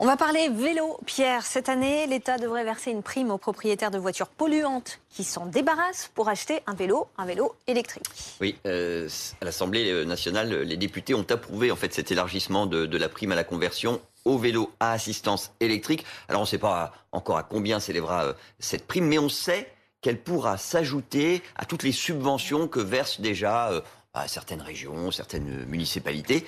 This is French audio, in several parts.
On va parler vélo. Pierre, cette année, l'État devrait verser une prime aux propriétaires de voitures polluantes qui s'en débarrassent pour acheter un vélo, un vélo électrique. Oui, euh, à l'Assemblée nationale, les députés ont approuvé en fait cet élargissement de, la prime à la conversion au vélo à assistance électrique. Alors on ne sait pas encore à combien s'élèvera euh, cette prime, mais on sait qu'elle pourra s'ajouter à toutes les subventions que versent déjà euh, certaines régions, certaines municipalités.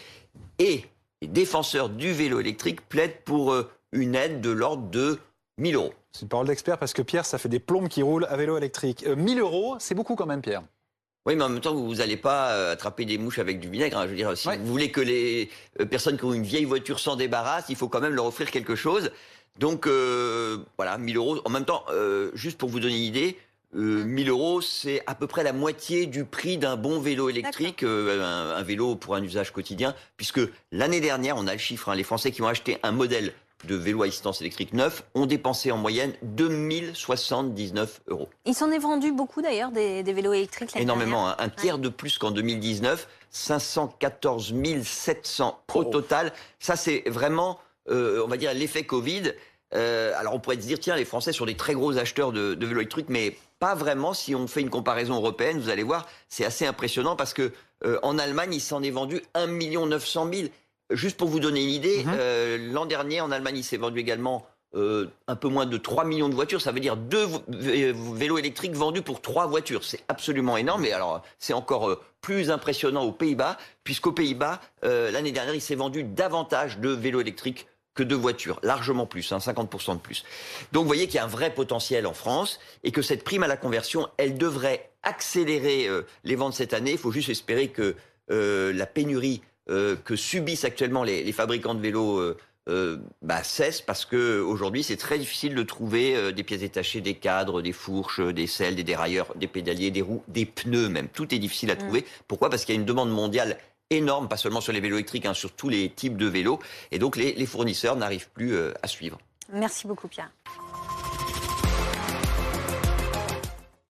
Et les défenseurs du vélo électrique plaident pour euh, une aide de l'ordre de 1000 euros. C'est une parole d'expert parce que Pierre, ça fait des plombes qui roulent à vélo électrique. 1000 euh, euros, c'est beaucoup quand même, Pierre. Oui, mais en même temps, vous n'allez pas euh, attraper des mouches avec du vinaigre. Hein. Je veux dire, si vous voulez que les personnes qui ont une vieille voiture s'en débarrassent, il faut quand même leur offrir quelque chose. Donc, voilà, 1000 euros. En même temps, juste pour vous donner une idée, 1000 euh, euros, c'est à peu près la moitié du prix d'un bon vélo électrique, euh, un, vélo pour un usage quotidien, puisque l'année dernière, on a le chiffre, hein, les Français qui ont acheté un modèle de vélo à assistance électrique neuf ont dépensé en moyenne 2079 euros. Il s'en est vendu beaucoup d'ailleurs des, vélos électriques Énormément, hein. un tiers de plus qu'en 2019, 514 700 au total. Ça, c'est vraiment, euh, on va dire, l'effet Covid. Alors on pourrait se dire, tiens, les Français sont des très gros acheteurs de, de vélos électriques, mais pas vraiment. Si on fait une comparaison européenne, vous allez voir, c'est assez impressionnant parce que euh, en Allemagne, il s'en est vendu 1 900 000. Juste pour vous donner une idée, mhm. euh, l'an dernier, en Allemagne, il s'est vendu également euh, un peu moins de 3 millions de voitures. Ça veut dire deux vélos électriques vendus pour trois voitures. C'est absolument énorme. Et alors, c'est encore plus impressionnant aux Pays-Bas, puisqu'aux Pays-Bas, l'année dernière, il s'est vendu davantage de vélos électriques que de voitures, largement plus, 50% hein, de plus. Donc vous voyez qu'il y a un vrai potentiel en France et que cette prime à la conversion, elle devrait accélérer euh, les ventes cette année. Il faut juste espérer que euh, la pénurie euh, que subissent actuellement les, fabricants de vélos bah, cesse parce que aujourd'hui c'est très difficile de trouver des pièces détachées, des cadres, des fourches, des selles, des dérailleurs, des pédaliers, des roues, des pneus même. Tout est difficile à mmh. trouver. Pourquoi? Parce qu'il y a une demande mondiale énorme, pas seulement sur les vélos électriques, hein, sur tous les types de vélos. Et donc les, fournisseurs n'arrivent plus euh, à suivre. Merci beaucoup Pierre.